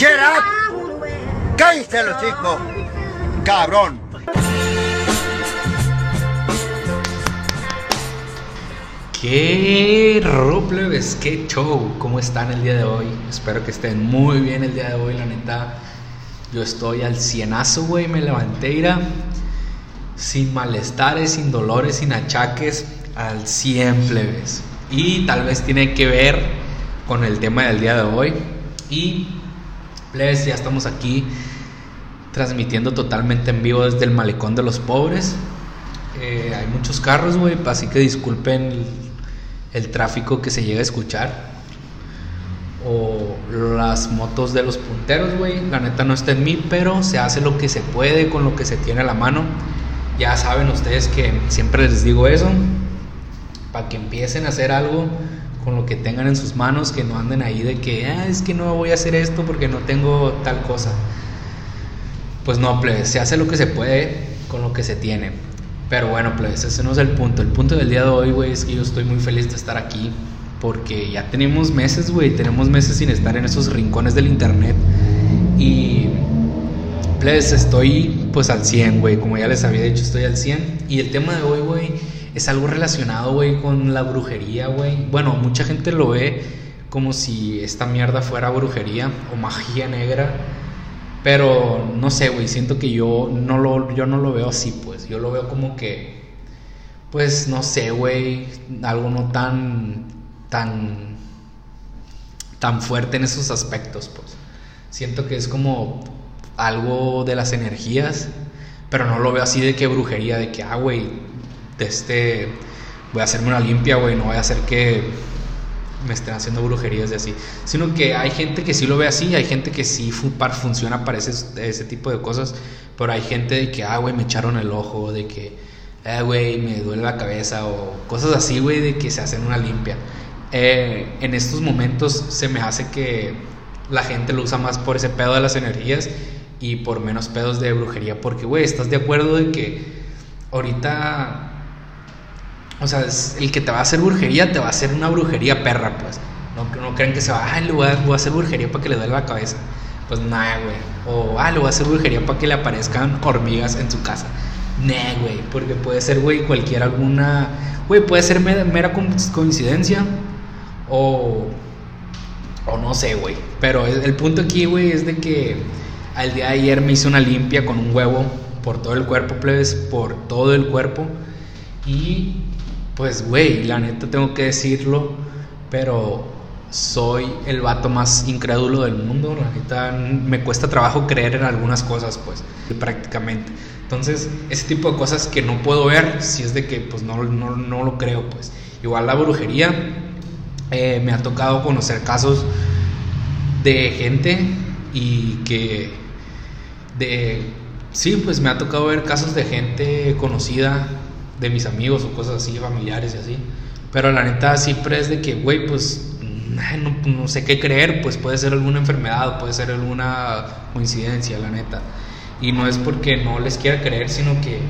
Shut up. Cállate los chicos. Cabrón. ¿Qué robles? ¿Qué show? ¿Cómo están el día de hoy? Espero que estén muy bien el día de hoy, la neta. Yo estoy al cienazo, güey. Me levanté, ira, sin malestares, sin dolores, sin achaques, al 100 plebes. Y tal vez tiene que ver con el tema del día de hoy. Y, ya estamos aquí transmitiendo totalmente en vivo desde el malecón de los pobres. Eh, hay muchos carros, güey, así que disculpen el, el tráfico que se llega a escuchar. O las motos de los punteros, güey. La neta no está en mí, pero se hace lo que se puede con lo que se tiene a la mano. Ya saben ustedes que siempre les digo eso. Para que empiecen a hacer algo con lo que tengan en sus manos, que no anden ahí de que, ah, es que no voy a hacer esto porque no tengo tal cosa. Pues no, pues se hace lo que se puede con lo que se tiene. Pero bueno, pues ese no es el punto. El punto del día de hoy, güey, es que yo estoy muy feliz de estar aquí. Porque ya tenemos meses, güey, tenemos meses sin estar en esos rincones del internet. Y pues estoy pues al 100, güey. Como ya les había dicho, estoy al 100. Y el tema de hoy, güey, es algo relacionado, güey, con la brujería, güey. Bueno, mucha gente lo ve como si esta mierda fuera brujería o magia negra. Pero no sé, güey, siento que yo no lo, yo no lo veo así, pues. Yo lo veo como que, pues, no sé, güey, algo no tan, tan, tan fuerte en esos aspectos, pues. Siento que es como algo de las energías, pero no lo veo así de que brujería, de que, ah, güey, este, voy a hacerme una limpia, güey, no voy a hacer que me estén haciendo brujerías de así. Sino que hay gente que sí lo ve así, hay gente que sí funciona para ese, ese tipo de cosas, pero hay gente de que, ah, güey, me echaron el ojo, de que, ah, güey, me duele la cabeza, o cosas así, güey, de que se hacen una limpia. Eh, en estos momentos se me hace que la gente lo usa más por ese pedo de las energías y por menos pedos de brujería, porque, güey, ¿estás de acuerdo de que ahorita o sea, el que te va a hacer brujería, te va a hacer una brujería perra, pues. No, creen que se va, ah, le voy a, hacer brujería para que le duele la cabeza. Pues nada, güey. O, ah, le voy a hacer brujería para que le aparezcan hormigas en su casa. Nah, güey. Porque puede ser, güey, cualquier alguna. Güey, puede ser mera, coincidencia. O. O no sé, güey. Pero el punto aquí, güey, es de que al día de ayer me hice una limpia con un huevo por todo el cuerpo, plebes, por todo el cuerpo. Y pues, güey, la neta tengo que decirlo, pero soy el vato más incrédulo del mundo. La neta me cuesta trabajo creer en algunas cosas, pues, prácticamente. Entonces, ese tipo de cosas que no puedo ver, si es de que, pues, no, no, lo creo, pues. Igual la brujería, eh, me ha tocado conocer casos de gente y que, de, sí, pues me ha tocado ver casos de gente conocida de mis amigos o cosas así, familiares y así. Pero la neta siempre es de que, güey, pues no, no, sé qué creer, pues puede ser alguna enfermedad, puede ser alguna coincidencia, la neta. Y no es porque no les quiera creer, sino que,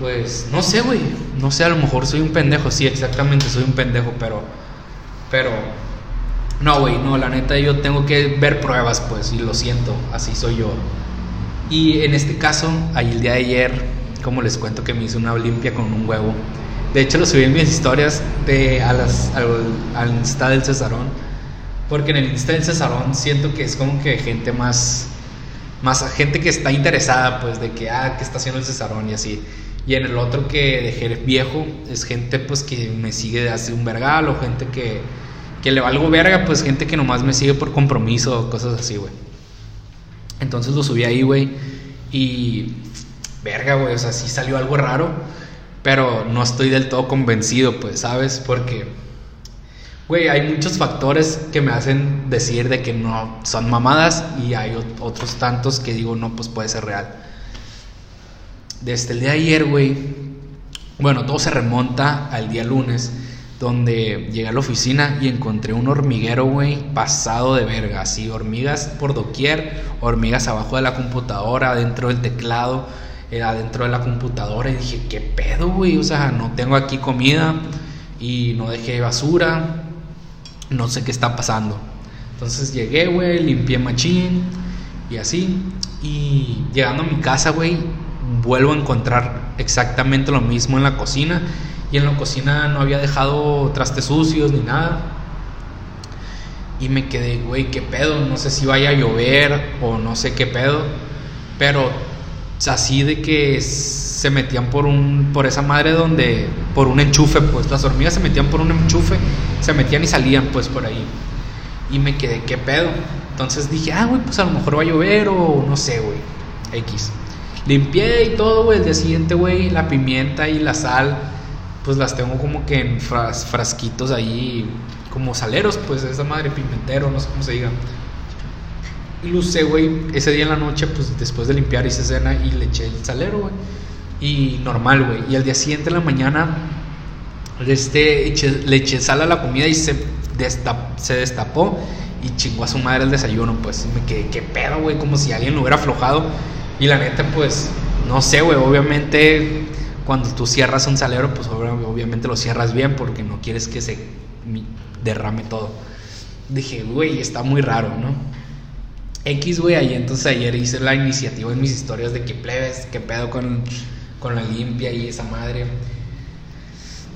pues, no sé, güey, no sé, a lo mejor soy un pendejo, sí, exactamente, soy un pendejo, pero, pero, no, güey, no, la neta yo tengo que ver pruebas, pues, y lo siento, así soy yo. Y en este caso, ahí el día de ayer como les cuento que me hice una limpia con un huevo. De hecho, lo subí en mis historias de, a las, al, Insta del Cesarón. Porque en el Insta del Cesarón siento que es como que gente más, más gente que está interesada, pues, de que, ah, ¿qué está haciendo el Cesarón? Y así. Y en el otro que dejé viejo, es gente, pues, que me sigue de hace un vergal, o gente que, que le valgo verga, pues, gente que nomás me sigue por compromiso, o cosas así, güey. Entonces lo subí ahí, güey. Y verga, güey, o sea, sí salió algo raro, pero no estoy del todo convencido, pues, ¿sabes? Porque, güey, hay muchos factores que me hacen decir de que no son mamadas y hay otros tantos que digo, no, pues puede ser real. Desde el día de ayer, güey, bueno, todo se remonta al día lunes, donde llegué a la oficina y encontré un hormiguero, güey, pasado de verga, así, hormigas por doquier, hormigas abajo de la computadora, dentro del teclado, adentro de la computadora y dije, ¿qué pedo, güey? O sea, no tengo aquí comida y no dejé basura, no sé qué está pasando. Entonces llegué, güey, limpié machín y así. Y llegando a mi casa, güey, vuelvo a encontrar exactamente lo mismo en la cocina. Y en la cocina no había dejado trastes sucios ni nada. Y me quedé, güey, qué pedo. No sé si vaya a llover o no sé qué pedo. Pero así de que se metían por un por esa madre donde por un enchufe, pues las hormigas se metían por un enchufe, se metían y salían pues por ahí. Y me quedé, ¿qué pedo? Entonces dije, ah, güey, pues a lo mejor va a llover o no sé, güey. X. Limpié y todo, güey. El día siguiente, güey, la pimienta y la sal, pues las tengo como que en frasquitos ahí, como saleros, pues esa madre pimentero, no sé cómo se diga. Y güey, ese día en la noche, pues después de limpiar hice cena y le eché el salero, güey. Y normal, güey. Y al día siguiente en la mañana, este, le eché sal a la comida y se, destapó y chingó a su madre el desayuno, pues. me quedé, qué pedo, güey, como si alguien lo hubiera aflojado. Y la neta, pues, no sé, güey, obviamente cuando tú cierras un salero, pues obviamente lo cierras bien porque no quieres que se derrame todo. Dije, güey, está muy raro, ¿no? X, güey, ahí entonces ayer hice la iniciativa en mis historias de que plebes, qué pedo con, con la limpia y esa madre.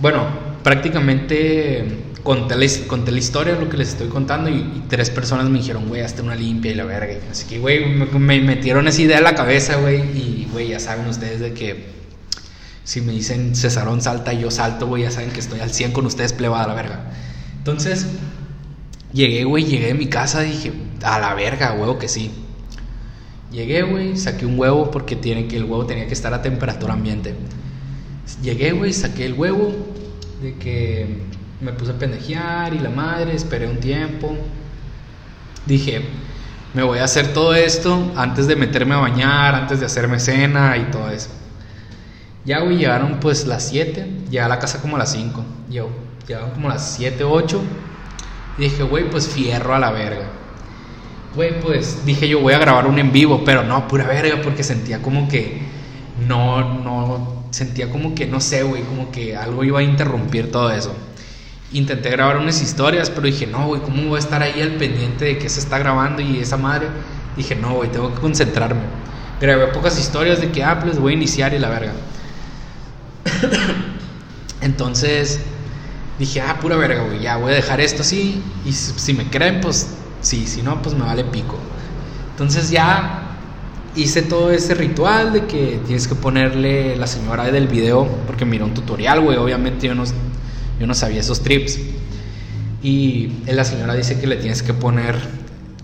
Bueno, prácticamente conté la, conté la historia, lo que les estoy contando, y, tres personas me dijeron, güey, hazte una limpia y la verga. Así que, güey, me, metieron esa idea en la cabeza, güey, y, güey, ya saben ustedes de que si me dicen Cesarón salta y yo salto, güey, ya saben que estoy al 100 con ustedes, plebada, la verga. Entonces, llegué, güey, llegué a mi casa dije, a la verga, huevo que sí. Llegué, güey, saqué un huevo porque tiene que el huevo tenía que estar a temperatura ambiente. Llegué, güey, saqué el huevo de que me puse a pendejear y la madre, esperé un tiempo. Dije, me voy a hacer todo esto antes de meterme a bañar, antes de hacerme cena y todo eso. Ya, güey, llegaron pues las 7, llegué a la casa como a las 5. Yo, llegaron como las 7, 8. Dije, güey, pues fierro a la verga. Güey, pues dije yo voy a grabar un en vivo, pero no, pura verga, porque sentía como que no, no, sentía como que, no sé, güey, como que algo iba a interrumpir todo eso. Intenté grabar unas historias, pero dije, no, güey, ¿cómo voy a estar ahí al pendiente de que se está grabando y esa madre? Dije, no, güey, tengo que concentrarme. Grabé pocas historias de que, ah, pues voy a iniciar y la verga. Entonces dije, ah, pura verga, güey, ya voy a dejar esto así. Y si me creen, pues sí, si no, pues me vale pico. Entonces ya hice todo ese ritual de que tienes que ponerle la señora del video, porque miró un tutorial, güey, obviamente yo no yo no sabía esos trips. Y la señora dice que le tienes que poner,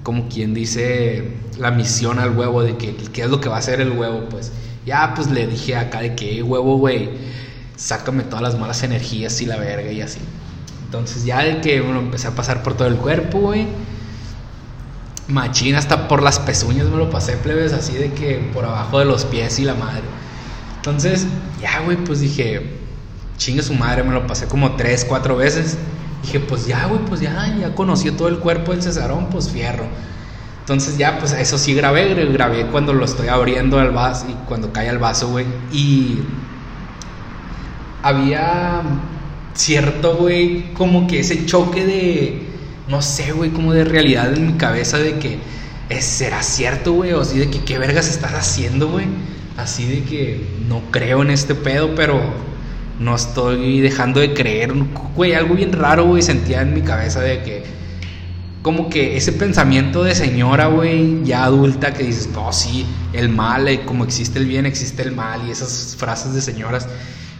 como quien dice, la misión al huevo de que qué es lo que va a hacer el huevo, pues. Ya, pues le dije acá de que, huevo, güey, sácame todas las malas energías y la verga y así. Entonces, ya de que, bueno, empecé a pasar por todo el cuerpo, güey. Machín, hasta por las pezuñas me lo pasé, plebes, así de que por abajo de los pies y la madre. Entonces, ya, güey, pues dije, chingue su madre, me lo pasé como tres, cuatro veces. Dije, pues ya, güey, pues ya, ya conocí todo el cuerpo del Cesarón, pues fierro. Entonces ya, pues eso sí grabé, grabé cuando lo estoy abriendo el vaso y cuando cae el vaso, güey. Y había cierto, güey, como que ese choque de, no sé, güey, como de realidad en mi cabeza de que, ¿será cierto, güey? O así de que, ¿qué vergas estás haciendo, güey? Así de que no creo en este pedo, pero no estoy dejando de creer, güey, algo bien raro, güey, sentía en mi cabeza de que, como que ese pensamiento de señora, güey, ya adulta, que dices, no, sí, el mal, eh, como existe el bien, existe el mal, y esas frases de señoras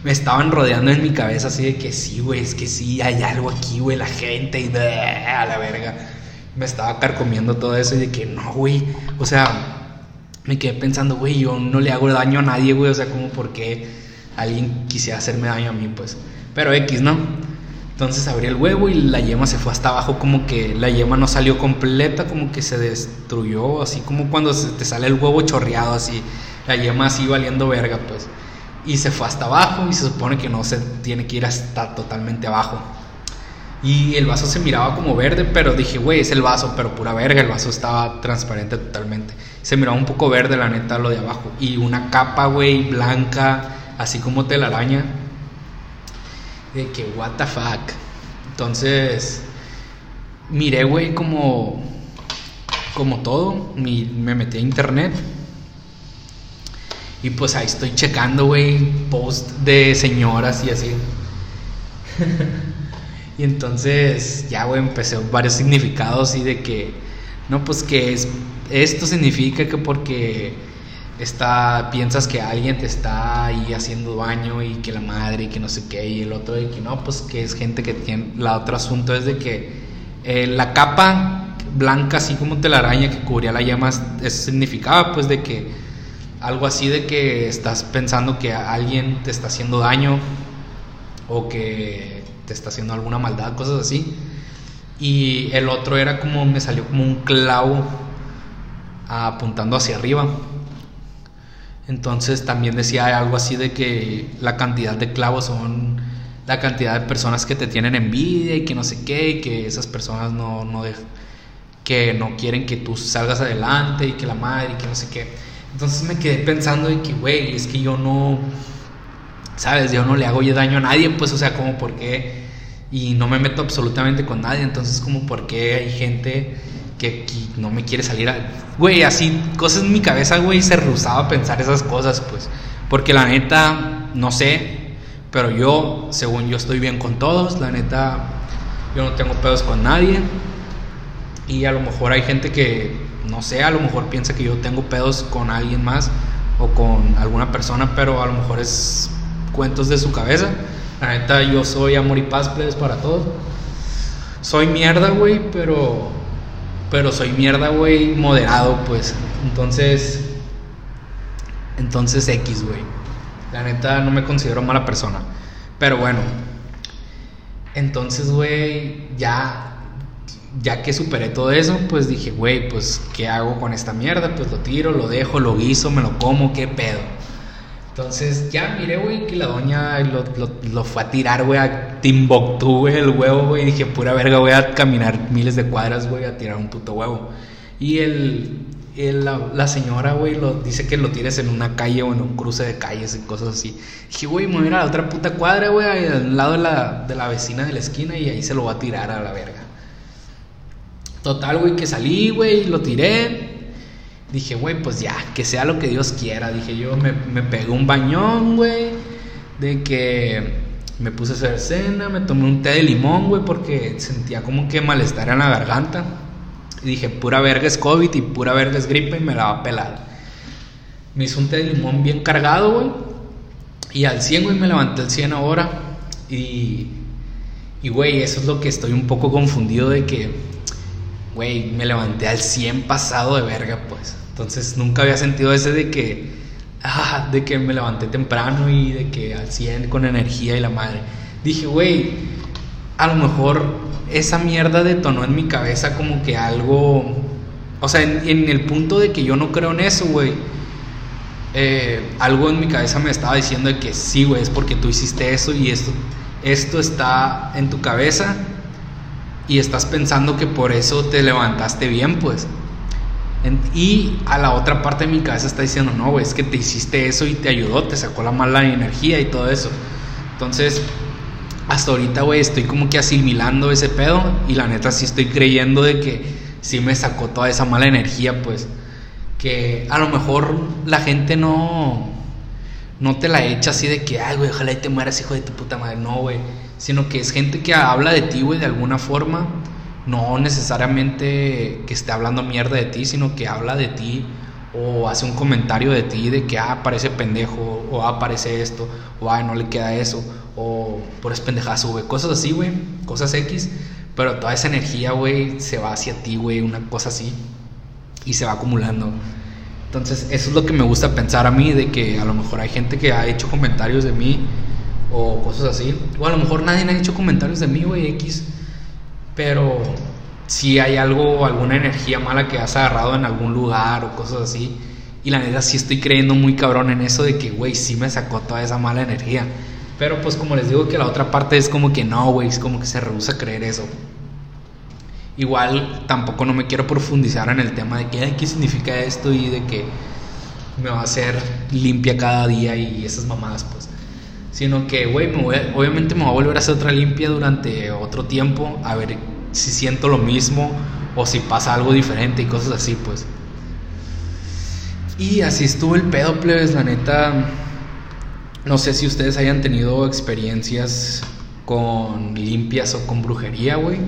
me estaban rodeando en mi cabeza, así de que sí, güey, es que sí, hay algo aquí, güey, la gente, y a la verga. Me estaba carcomiendo todo eso, y de que no, güey, o sea, me quedé pensando, güey, yo no le hago daño a nadie, güey, o sea, como por qué alguien quisiera hacerme daño a mí, pues. Pero X, ¿no? Entonces abrí el huevo y la yema se fue hasta abajo, como que la yema no salió completa, como que se destruyó, así como cuando se te sale el huevo chorreado, así, la yema así valiendo verga, pues. Y se fue hasta abajo y se supone que no se tiene que ir hasta totalmente abajo. Y el vaso se miraba como verde, pero dije, güey, es el vaso, pero pura verga, el vaso estaba transparente totalmente. Se miraba un poco verde, la neta, lo de abajo. Y una capa, güey, blanca, así como telaraña, de que what the fuck. Entonces, miré, güey, como, como todo, me metí a internet. Y pues ahí estoy checando, güey, post de señoras y así. y entonces ya, güey, empecé varios significados y de que, no, pues que es, esto significa que porque está, piensas que alguien te está ahí haciendo daño y que la madre y que no sé qué, y el otro de que no, pues que es gente que tiene, la otro asunto es de que eh, la capa blanca, así como telaraña que cubría la llama, eso significaba pues de que algo así de que estás pensando que alguien te está haciendo daño o que te está haciendo alguna maldad, cosas así. Y el otro era como, me salió como un clavo apuntando hacia arriba. Entonces también decía algo así de que la cantidad de clavos son la cantidad de personas que te tienen envidia y que no sé qué, y que esas personas no, no que no quieren que tú salgas adelante y que la madre y que no sé qué. Entonces me quedé pensando de que, güey, es que yo no, ¿sabes? Yo no le hago daño a nadie, pues, o sea, como por qué, y no me meto absolutamente con nadie, entonces como por qué hay gente que, no me quiere salir a... Güey, así, cosas en mi cabeza, güey, se rehusaba a pensar esas cosas, pues, porque la neta, no sé, pero yo, según yo, estoy bien con todos, la neta, yo no tengo pedos con nadie, y a lo mejor hay gente que no sé, a lo mejor piensa que yo tengo pedos con alguien más o con alguna persona, pero a lo mejor es cuentos de su cabeza. La neta, yo soy amor y paz, plebes, para todos. Soy mierda, güey, pero. Pero soy mierda, güey, moderado, pues. Entonces. Entonces, X, güey. La neta, no me considero mala persona. Pero bueno. Entonces, güey, ya ya que superé todo eso, pues dije, güey, pues, ¿qué hago con esta mierda? Pues lo tiro, lo dejo, lo guiso, me lo como, ¿qué pedo? Entonces, ya miré, güey, que la doña lo, lo, fue a tirar, güey, a Timbuktu, güey, el huevo, güey. Dije, pura verga, voy a caminar miles de cuadras, güey, a tirar un puto huevo. Y el, la, señora, güey, lo, dice que lo tires en una calle o en un cruce de calles y cosas así. Dije, güey, me voy a ir a la otra puta cuadra, güey, al lado de la, de la vecina de la esquina y ahí se lo va a tirar a la verga. Total, güey, que salí, güey, lo tiré. Dije, güey, pues ya, que sea lo que Dios quiera. Dije yo, me, me pegué un bañón, güey. De que me puse a hacer cena, me tomé un té de limón, güey, porque sentía como que malestar en la garganta. Y dije, pura verga es COVID y pura verga es gripe y me la va a pelar. Me hice un té de limón bien cargado, güey. Y al 100, güey, me levanté al 100 ahora. Y, y, güey, eso es lo que estoy un poco confundido de que güey, me levanté al 100 pasado de verga, pues. Entonces nunca había sentido ese de que, ah, de que me levanté temprano y de que al 100 con energía y la madre. Dije, güey, a lo mejor esa mierda detonó en mi cabeza como que algo, o sea, en, el punto de que yo no creo en eso, güey. Eh, algo en mi cabeza me estaba diciendo de que sí, güey, es porque tú hiciste eso y esto, esto está en tu cabeza y estás pensando que por eso te levantaste bien, pues. y a la otra parte de mi cabeza está diciendo, no, güey, es que te hiciste eso y te ayudó, te sacó la mala energía y todo eso. Entonces, hasta ahorita, güey, estoy como que asimilando ese pedo y la neta sí estoy creyendo de que sí me sacó toda esa mala energía, pues. Que a lo mejor la gente no, no te la echa así de que, ay, güey, ojalá y te mueras, hijo de tu puta madre. No, güey sino que es gente que habla de ti, güey, de alguna forma, no necesariamente que esté hablando mierda de ti, sino que habla de ti o hace un comentario de ti de que, ah, parece pendejo, o ah, parece esto, o ah, no le queda eso, o por es pendejazo, güey, cosas así, güey, cosas X, pero toda esa energía, güey, se va hacia ti, güey, una cosa así, y se va acumulando. Entonces, eso es lo que me gusta pensar a mí, de que a lo mejor hay gente que ha hecho comentarios de mí o cosas así. O a lo mejor nadie ha hecho comentarios de mí, güey, X. Pero si hay algo, alguna energía mala que has agarrado en algún lugar o cosas así. Y la neta sí estoy creyendo muy cabrón en eso de que, güey, sí me sacó toda esa mala energía. Pero pues como les digo que la otra parte es como que no, güey, es como que se rehúsa a creer eso. Igual tampoco no me quiero profundizar en el tema de que, ¿qué significa esto? Y de que me va a hacer limpia cada día y esas mamadas, pues sino que, güey, obviamente me voy a volver a hacer otra limpia durante otro tiempo, a ver si siento lo mismo o si pasa algo diferente y cosas así, pues. Y así estuvo el pedo, plebes, la neta. No sé si ustedes hayan tenido experiencias con limpias o con brujería, güey.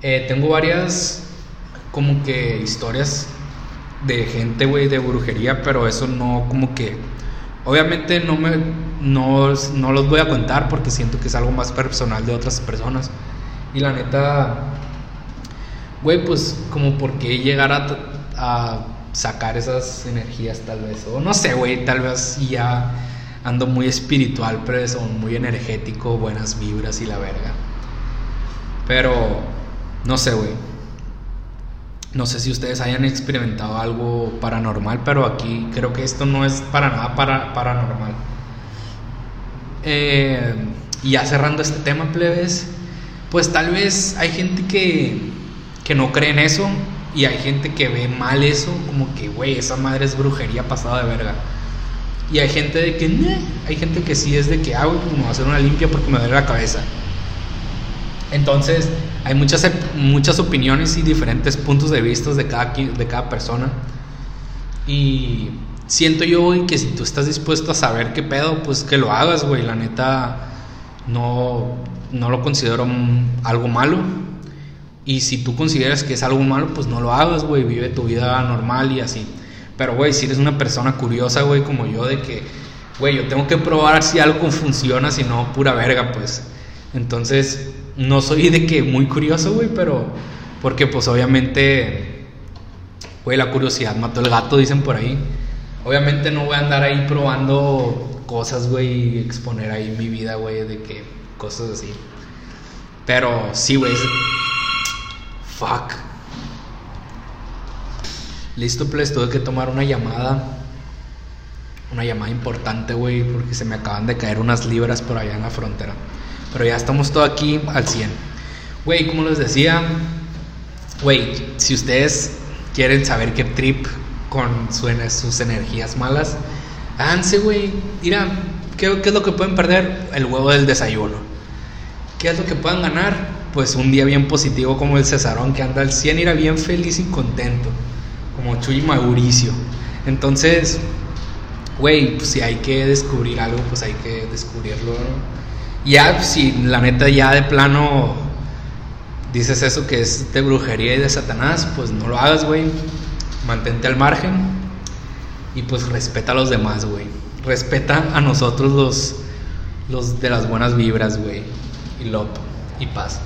Eh, tengo varias como que historias de gente, güey, de brujería, pero eso no como que... Obviamente no me... No, no los voy a contar porque siento que es algo más personal de otras personas. Y la neta... Güey, pues como por qué llegar a, a sacar esas energías tal vez. O no sé, güey, tal vez ya ando muy espiritual, pero eso, muy energético, buenas vibras y la verga. Pero, no sé, güey. No sé si ustedes hayan experimentado algo paranormal, pero aquí creo que esto no es para nada para, paranormal. Eh, y ya cerrando este tema, plebes, pues tal vez hay gente que, que no cree en eso y hay gente que ve mal eso, como que, güey, esa madre es brujería pasada de verga. Y hay gente de que, hay gente que sí es de que, ah, güey, pues me voy a hacer una limpia porque me duele la cabeza. Entonces, hay muchas, muchas opiniones y diferentes puntos de vista de cada, de cada persona. Y siento yo, güey, que si tú estás dispuesto a saber qué pedo, pues que lo hagas, güey. La neta, no, no lo considero algo malo. Y si tú consideras que es algo malo, pues no lo hagas, güey. Vive tu vida normal y así. Pero, güey, si eres una persona curiosa, güey, como yo, de que, güey, yo tengo que probar si algo funciona, si no, pura verga, pues. Entonces, no soy de que muy curioso, güey, pero. Porque, pues, obviamente. Güey, la curiosidad mató el gato, dicen por ahí. Obviamente no voy a andar ahí probando cosas, güey, y exponer ahí mi vida, güey, de que cosas así. Pero sí, güey. Fuck. Listo, pues tuve que tomar una llamada. Una llamada importante, güey, porque se me acaban de caer unas libras por allá en la frontera. Pero ya estamos todo aquí al 100. Güey, como les decía, güey, si ustedes quieren saber qué trip con sus energías malas, háganse, güey. Mira, ¿qué, ¿qué es lo que pueden perder? El huevo del desayuno. ¿Qué es lo que puedan ganar? Pues un día bien positivo como el Cesarón que anda al 100 irá bien feliz y contento como Chuy Mauricio. Entonces, güey, pues si hay que descubrir algo, pues hay que descubrirlo. Ya, si la neta ya de plano dices eso que es de brujería y de Satanás, pues no lo hagas, güey. Mantente al margen y pues respeta a los demás, güey. Respeta a nosotros los, los de las buenas vibras, güey. Y love y paz.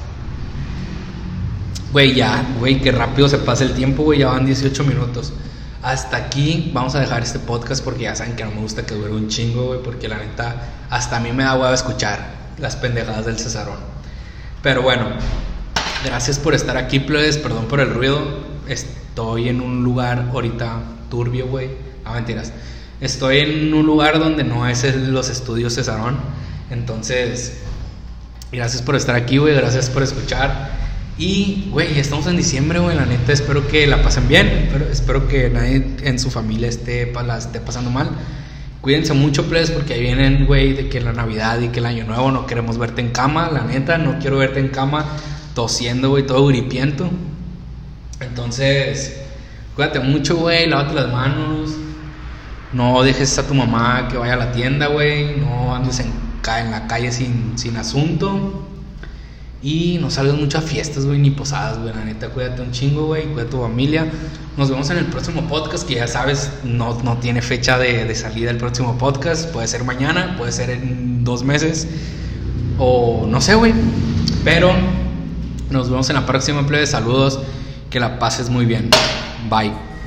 Güey, ya, güey, qué rápido se pasa el tiempo, güey, ya van 18 minutos. Hasta aquí vamos a dejar este podcast porque ya saben que no me gusta que dure un chingo, güey, porque la neta, hasta a mí me da huevo escuchar las pendejadas del Cesarón. Pero bueno, gracias por estar aquí, plebes, perdón por el ruido. Estoy en un lugar ahorita turbio, güey. Ah, mentiras. Estoy en un lugar donde no es los estudios Cesarón. Entonces, gracias por estar aquí, güey, gracias por escuchar. Y, güey, estamos en diciembre, güey. La neta, espero que la pasen bien. Pero espero que nadie en su familia la esté pasando mal. Cuídense mucho, please, porque ahí vienen, güey, de que la Navidad y que el Año Nuevo no queremos verte en cama. La neta, no quiero verte en cama tosiendo, güey, todo gripiento. Entonces, cuídate mucho, güey. Lávate las manos. No dejes a tu mamá que vaya a la tienda, güey. No andes en, en la calle sin, sin asunto. Y no salgas mucho a fiestas, güey, ni posadas, güey. La neta, cuídate un chingo, güey. Cuida a tu familia. Nos vemos en el próximo podcast, que ya sabes, no, no tiene fecha de, de salida el próximo podcast. Puede ser mañana, puede ser en dos meses. O no sé, güey. Pero nos vemos en la próxima, plebe. Saludos. Que la pases muy bien. Bye.